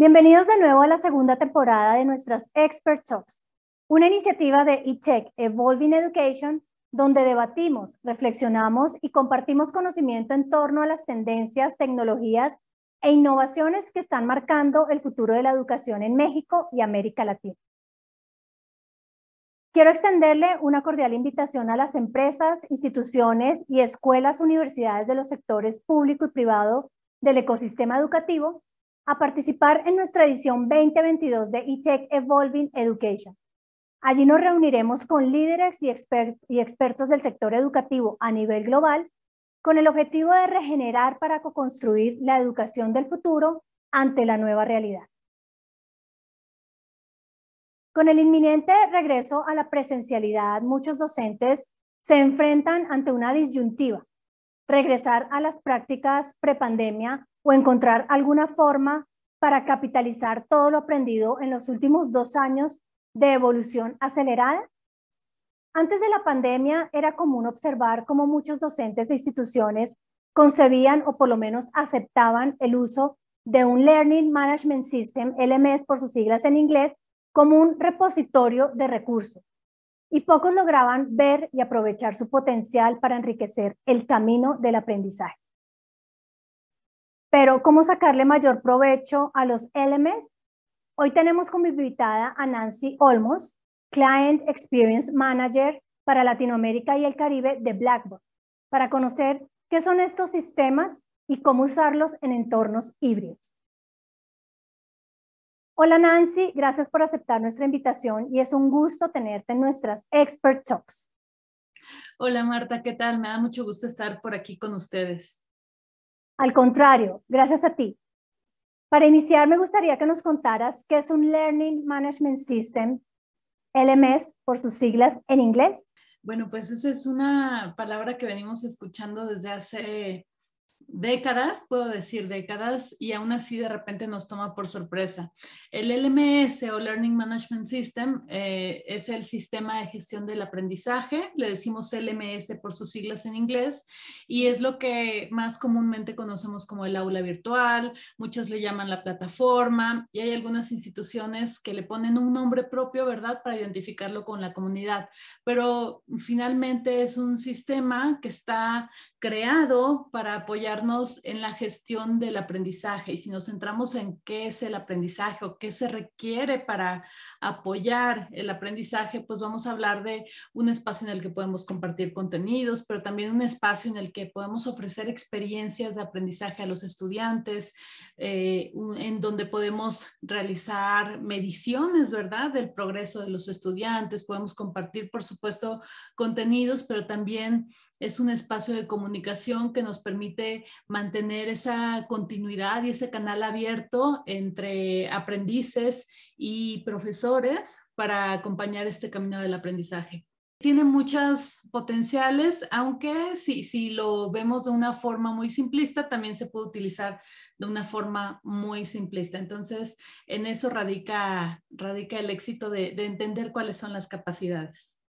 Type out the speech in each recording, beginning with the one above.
Bienvenidos de nuevo a la segunda temporada de nuestras Expert Talks, una iniciativa de eTech Evolving Education donde debatimos, reflexionamos y compartimos conocimiento en torno a las tendencias, tecnologías e innovaciones que están marcando el futuro de la educación en México y América Latina. Quiero extenderle una cordial invitación a las empresas, instituciones y escuelas, universidades de los sectores público y privado del ecosistema educativo a participar en nuestra edición 2022 de eTech Evolving Education. Allí nos reuniremos con líderes y, expertos del sector educativo a nivel global con el objetivo de regenerar para co-construir la educación del futuro ante la nueva realidad. Con el inminente regreso a la presencialidad, muchos docentes se enfrentan ante una disyuntiva, regresar a las prácticas prepandemia o encontrar alguna forma para capitalizar todo lo aprendido en los últimos dos años de evolución acelerada? Antes de la pandemia era común observar cómo muchos docentes e instituciones concebían o por lo menos aceptaban el uso de un Learning Management System, LMS por sus siglas en inglés, como un repositorio de recursos. Y pocos lograban ver y aprovechar su potencial para enriquecer el camino del aprendizaje. Pero, ¿cómo sacarle mayor provecho a los LMS? Hoy tenemos como invitada a Nancy Olmos, Client Experience Manager para Latinoamérica y el Caribe de Blackboard, para conocer qué son estos sistemas y cómo usarlos en entornos híbridos. Hola Nancy, gracias por aceptar nuestra invitación y es un gusto tenerte en nuestras Expert Talks. Hola Marta, ¿qué tal? Me da mucho gusto estar por aquí con ustedes. Al contrario, gracias a ti. Para iniciar, me gustaría que nos contaras qué es un Learning Management System, LMS por sus siglas en inglés. Bueno, pues esa es una palabra que venimos escuchando desde hace décadas, puedo decir décadas, y aún así de repente nos toma por sorpresa. El LMS o Learning Management System eh, es el sistema de gestión del aprendizaje, le decimos LMS por sus siglas en inglés, y es lo que más comúnmente conocemos como el aula virtual, muchos le llaman la plataforma, y hay algunas instituciones que le ponen un nombre propio, ¿verdad?, para identificarlo con la comunidad, pero finalmente es un sistema que está creado para en la gestión del aprendizaje. Y si nos centramos en qué es el aprendizaje o qué se requiere para apoyar el aprendizaje, pues vamos a hablar de un espacio en el que podemos compartir contenidos, pero también un espacio en el que podemos ofrecer experiencias de aprendizaje a los estudiantes, eh, en donde podemos realizar mediciones, ¿verdad?, del progreso de los estudiantes. Podemos compartir, por supuesto, contenidos, pero también es un espacio de comunicación que nos permite mantener esa continuidad y ese canal abierto entre aprendices y profesores para acompañar este camino del aprendizaje. Tiene muchos potenciales, aunque si, si lo vemos de una forma muy simplista, también se puede utilizar de una forma muy simplista. Entonces, en eso radica, radica el éxito de entender cuáles son las capacidades.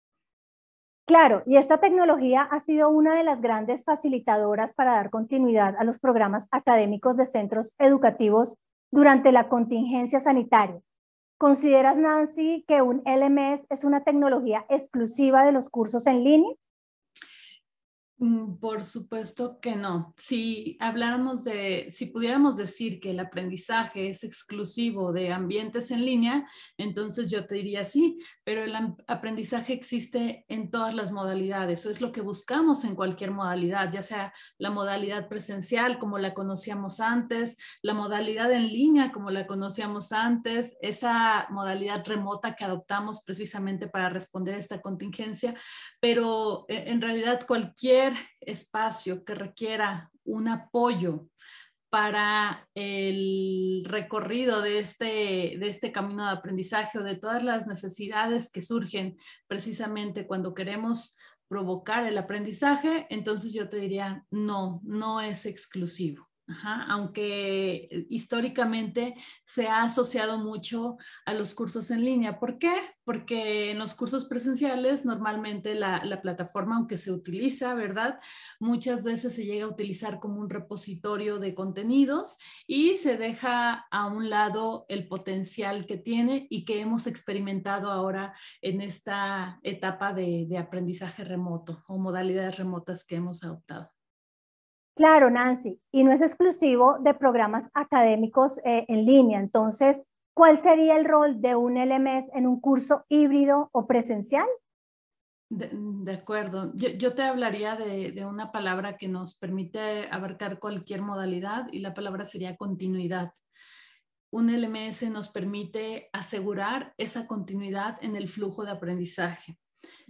Claro, y esta tecnología ha sido una de las grandes facilitadoras para dar continuidad a los programas académicos de centros educativos durante la contingencia sanitaria. ¿Consideras, Nancy, que un LMS es una tecnología exclusiva de los cursos en línea? Mm, por supuesto que no. Si habláramos de, si pudiéramos decir que el aprendizaje es exclusivo de ambientes en línea, entonces yo te diría sí, pero el aprendizaje existe en todas las modalidades. Eso es lo que buscamos en cualquier modalidad, ya sea la modalidad presencial como la conocíamos antes, la modalidad en línea como la conocíamos antes, esa modalidad remota que adoptamos precisamente para responder a esta contingencia, pero eh, en realidad cualquier espacio que requiera un apoyo para el recorrido de este, de este camino de aprendizaje o de todas las necesidades que surgen precisamente cuando queremos provocar el aprendizaje, entonces yo te diría, no, no es exclusivo. Aunque históricamente se ha asociado mucho a los cursos en línea. ¿Por qué? Porque en los cursos presenciales normalmente la, plataforma, aunque se utiliza, ¿verdad? Muchas veces se llega a utilizar como un repositorio de contenidos y se deja a un lado el potencial que tiene y que hemos experimentado ahora en esta etapa de aprendizaje remoto o modalidades remotas que hemos adoptado. Claro, Nancy, y no es exclusivo de programas académicos eh, en línea. Entonces, ¿cuál sería el rol de un LMS en un curso híbrido o presencial? De, acuerdo. Yo, te hablaría de, de, una palabra que nos permite abarcar cualquier modalidad y la palabra sería continuidad. Un LMS nos permite asegurar esa continuidad en el flujo de aprendizaje.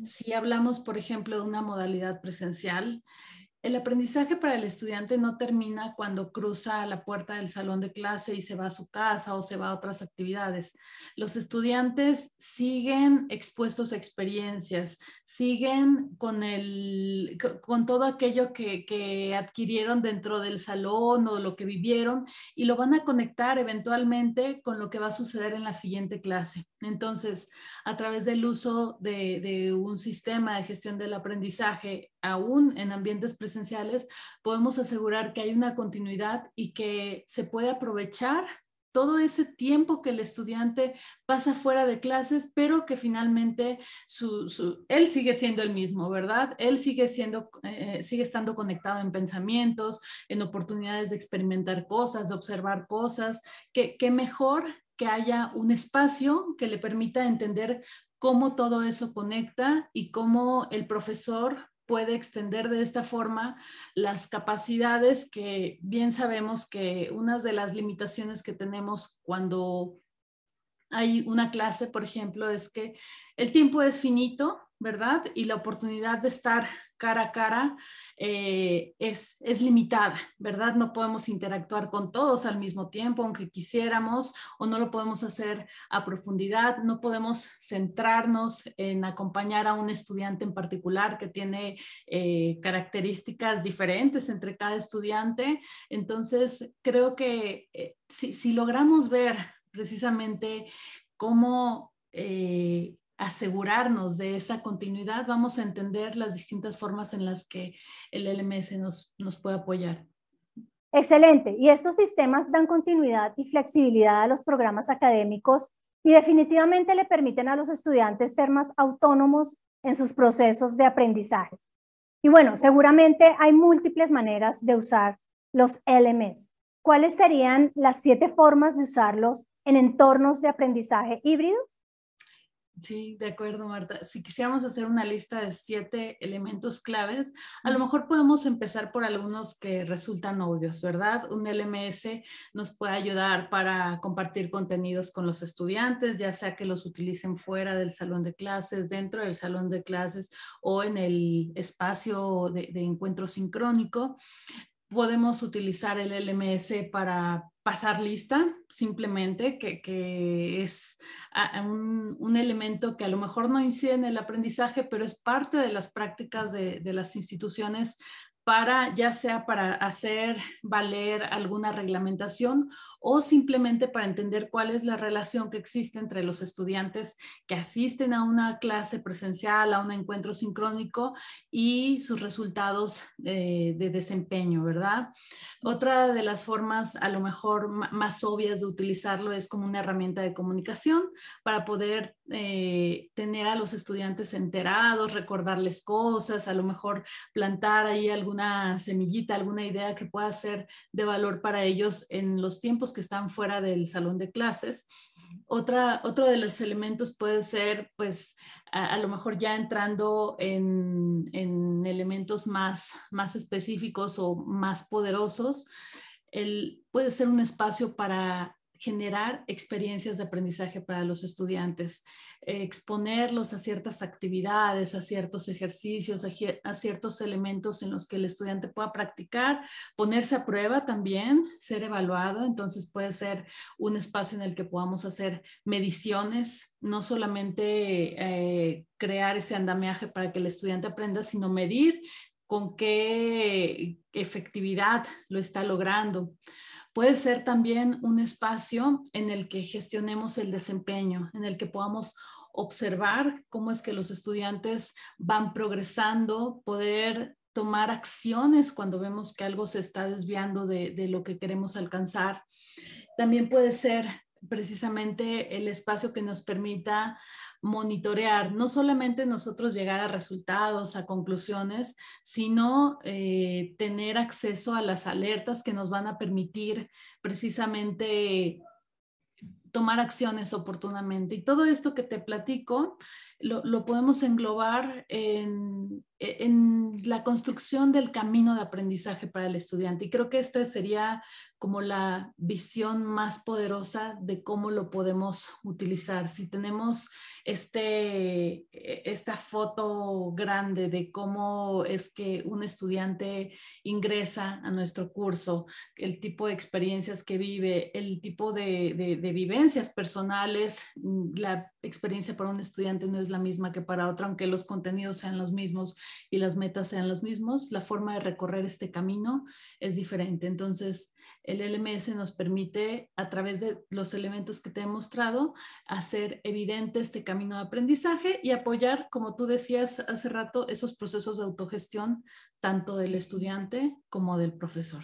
Si hablamos, por ejemplo, de una modalidad presencial, el aprendizaje para el estudiante no termina cuando cruza la puerta del salón de clase y se va a su casa o se va a otras actividades. Los estudiantes siguen expuestos a experiencias, siguen con, el, con todo aquello que, que adquirieron dentro del salón o lo que vivieron y lo van a conectar eventualmente con lo que va a suceder en la siguiente clase. Entonces, a través del uso de, un sistema de gestión del aprendizaje, aún en ambientes presenciales, podemos asegurar que hay una continuidad y que se puede aprovechar todo ese tiempo que el estudiante pasa fuera de clases, pero que finalmente él sigue siendo el mismo, ¿verdad? Él sigue, siendo, eh, sigue estando conectado en pensamientos, en oportunidades de experimentar cosas, de observar cosas, que, que mejor que haya un espacio que le permita entender cómo todo eso conecta y cómo el profesor puede extender de esta forma las capacidades que bien sabemos que una de las limitaciones que tenemos cuando hay una clase, por ejemplo, es que el tiempo es finito, ¿verdad? Y la oportunidad de estar cara a cara eh, es, es limitada, ¿verdad? No podemos interactuar con todos al mismo tiempo, aunque quisiéramos, o no lo podemos hacer a profundidad, no podemos centrarnos en acompañar a un estudiante en particular que tiene eh, características diferentes entre cada estudiante. Entonces, creo que eh, si, si, logramos ver precisamente cómo asegurarnos de esa continuidad, vamos a entender las distintas formas en las que el LMS nos, nos puede apoyar. Excelente. Y estos sistemas dan continuidad y flexibilidad a los programas académicos y definitivamente le permiten a los estudiantes ser más autónomos en sus procesos de aprendizaje. Y bueno, seguramente hay múltiples maneras de usar los LMS. ¿Cuáles serían las siete formas de usarlos en entornos de aprendizaje híbrido? Sí, de acuerdo, Marta. Si quisiéramos hacer una lista de siete elementos claves, a lo mejor podemos empezar por algunos que resultan obvios, ¿verdad? Un LMS nos puede ayudar para compartir contenidos con los estudiantes, ya sea que los utilicen fuera del salón de clases, dentro del salón de clases o en el espacio de, de encuentro sincrónico podemos utilizar el LMS para pasar lista, simplemente, que, es un, elemento que a lo mejor no incide en el aprendizaje, pero es parte de las prácticas de, de las instituciones para ya sea para hacer valer alguna reglamentación o simplemente para entender cuál es la relación que existe entre los estudiantes que asisten a una clase presencial, a un encuentro sincrónico y sus resultados de desempeño, ¿verdad? Otra de las formas a lo mejor más obvias de utilizarlo es como una herramienta de comunicación para poder eh, tener a los estudiantes enterados, recordarles cosas, a lo mejor plantar ahí alguna semillita, alguna idea que pueda ser de valor para ellos en los tiempos que están fuera del salón de clases. Otra, otro de los elementos puede ser, pues, a, lo mejor ya entrando en, en, elementos más, más específicos o más poderosos, el, puede ser un espacio para generar experiencias de aprendizaje para los estudiantes exponerlos a ciertas actividades, a ciertos ejercicios, a, ciertos elementos en los que el estudiante pueda practicar, ponerse a prueba también, ser evaluado. Entonces puede ser un espacio en el que podamos hacer mediciones, no solamente eh, crear ese andamiaje para que el estudiante aprenda, sino medir con qué efectividad lo está logrando. Puede ser también un espacio en el que gestionemos el desempeño, en el que podamos observar cómo es que los estudiantes van progresando, poder tomar acciones cuando vemos que algo se está desviando de, lo que queremos alcanzar. También puede ser precisamente el espacio que nos permita monitorear, no solamente nosotros llegar a resultados, a conclusiones, sino eh, tener acceso a las alertas que nos van a permitir precisamente tomar acciones oportunamente. Y todo esto que te platico lo, podemos englobar en, en, la construcción del camino de aprendizaje para el estudiante. Y creo que esta sería como la visión más poderosa de cómo lo podemos utilizar. Si tenemos este, e, esta foto grande de cómo es que un estudiante ingresa a nuestro curso, el tipo de experiencias que vive, el tipo de, de, vivencias personales. Mm, la experiencia para un estudiante no es la misma que para otro, aunque los contenidos sean los mismos y las metas sean los mismos, la forma de recorrer este camino es diferente. Entonces, el LMS nos permite, a través de los elementos que te he mostrado, hacer evidente este camino de aprendizaje y apoyar, como tú decías hace rato, esos procesos de autogestión, tanto del estudiante como del profesor.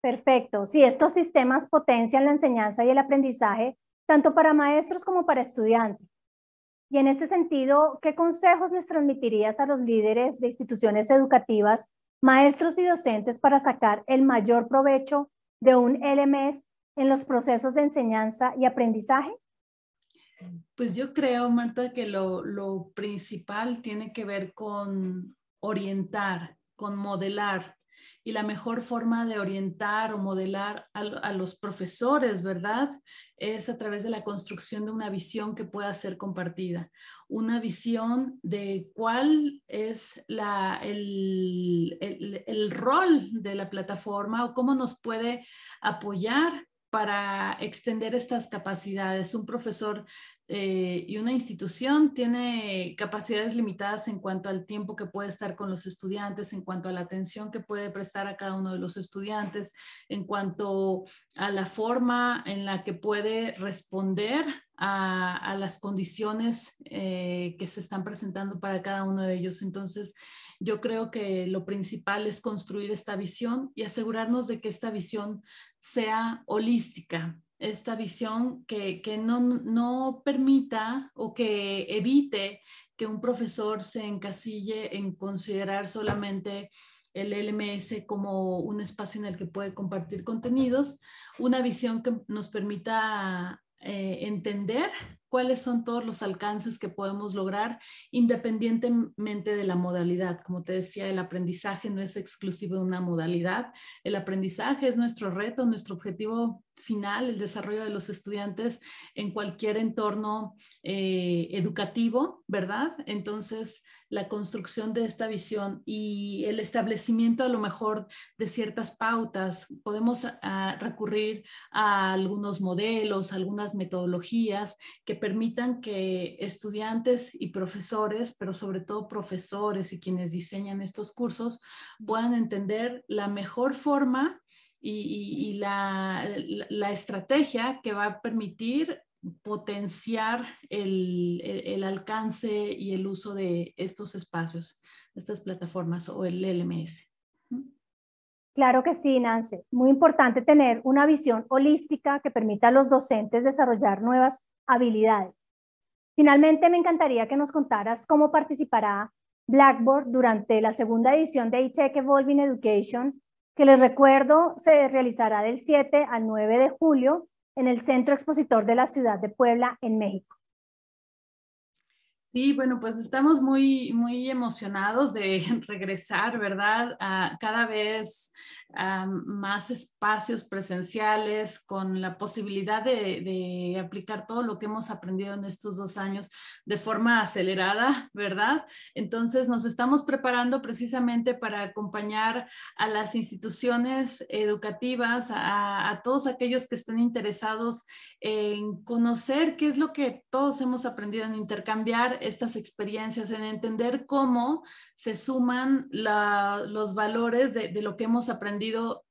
Perfecto. Si estos sistemas potencian la enseñanza y el aprendizaje, tanto para maestros como para estudiantes. Y en este sentido, ¿qué consejos les transmitirías a los líderes de instituciones educativas maestros y docentes para sacar el mayor provecho de un LMS en los procesos de enseñanza y aprendizaje? Pues yo creo, Marta, que lo, lo principal tiene que ver con orientar, con modelar, y la mejor forma de orientar o modelar a, los profesores, ¿verdad? Es a través de la construcción de una visión que pueda ser compartida, una visión de cuál es la, el, el rol de la plataforma o cómo nos puede apoyar para extender estas capacidades. Un profesor eh, y una institución tiene capacidades limitadas en cuanto al tiempo que puede estar con los estudiantes, en cuanto a la atención que puede prestar a cada uno de los estudiantes, en cuanto a la forma en la que puede responder a, las condiciones eh, que se están presentando para cada uno de ellos. Entonces, yo creo que lo principal es construir esta visión y asegurarnos de que esta visión sea holística, esta visión que, no, no, permita o que evite que un profesor se encasille en considerar solamente el LMS como un espacio en el que puede compartir contenidos, una visión que nos permita eh, entender cuáles son todos los alcances que podemos lograr independientemente de la modalidad. Como te decía, el aprendizaje no es exclusivo de una modalidad. El aprendizaje es nuestro reto, nuestro objetivo final, el desarrollo de los estudiantes en cualquier entorno eh, educativo, ¿verdad? Entonces, la construcción de esta visión y el establecimiento a lo mejor de ciertas pautas. Podemos ah, recurrir a algunos modelos, algunas metodologías que permitan que estudiantes y profesores, pero sobre todo profesores y quienes diseñan estos cursos, puedan entender la mejor forma y, la, estrategia que va a permitir potenciar el, alcance y el uso de estos espacios, estas plataformas o el LMS. Claro que sí, Nancy. Muy importante tener una visión holística que permita a los docentes desarrollar nuevas habilidades. Finalmente, me encantaría que nos contaras cómo participará Blackboard durante la segunda edición de eTech Evolving Education, que les recuerdo se realizará del 7 al 9 de julio en el Centro Expositor de la Ciudad de Puebla, en México. Sí, bueno, pues estamos muy, muy emocionados de regresar, ¿verdad? cada vez más espacios presenciales, con la posibilidad de, aplicar todo lo que hemos aprendido en estos dos años de forma acelerada, ¿verdad? Entonces nos estamos preparando precisamente para acompañar a las instituciones educativas, a, todos aquellos que estén interesados en conocer qué es lo que todos hemos aprendido, en intercambiar estas experiencias, en entender cómo se suman los valores de lo que hemos aprendido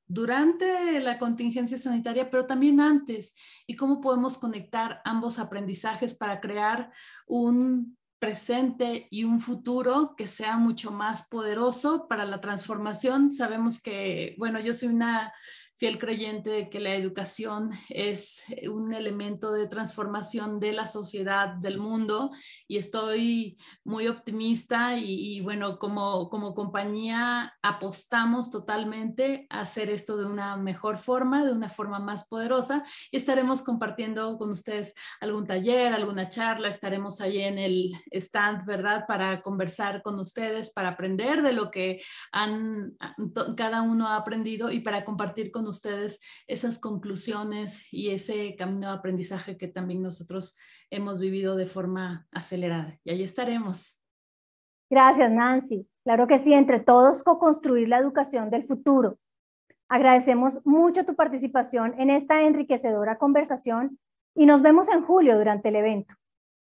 durante la contingencia sanitaria, pero también antes, y cómo podemos conectar ambos aprendizajes para crear un presente y un futuro que sea mucho más poderoso para la transformación. Sabemos que, bueno, yo soy una fiel creyente de que la educación es un elemento de transformación de la sociedad, del mundo, y estoy muy optimista y, bueno, como, como compañía apostamos totalmente a hacer esto de una mejor forma, de una forma más poderosa, y estaremos compartiendo con ustedes algún taller, alguna charla, estaremos ahí en el stand, ¿verdad? Para conversar con ustedes, para aprender de lo que han, cada uno ha aprendido y para compartir ustedes esas conclusiones y ese camino de aprendizaje que también nosotros hemos vivido de forma acelerada. Y ahí estaremos. Gracias, Nancy. Claro que sí, entre todos co-construir la educación del futuro. Agradecemos mucho tu participación en esta enriquecedora conversación y nos vemos en julio durante el evento.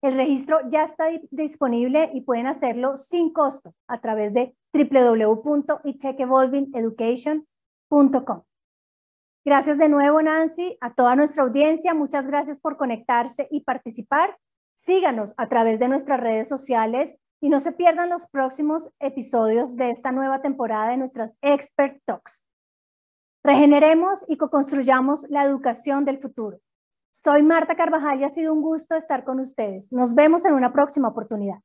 El registro ya está disponible y pueden hacerlo sin costo a través de www.itechevolvingeducation.com. Gracias de nuevo, Nancy, a toda nuestra audiencia. Muchas gracias por conectarse y participar. Síganos a través de nuestras redes sociales y no se pierdan los próximos episodios de esta nueva temporada de nuestras Expert Talks. Regeneremos y co-construyamos la educación del futuro. Soy Marta Carvajal y ha sido un gusto estar con ustedes. Nos vemos en una próxima oportunidad.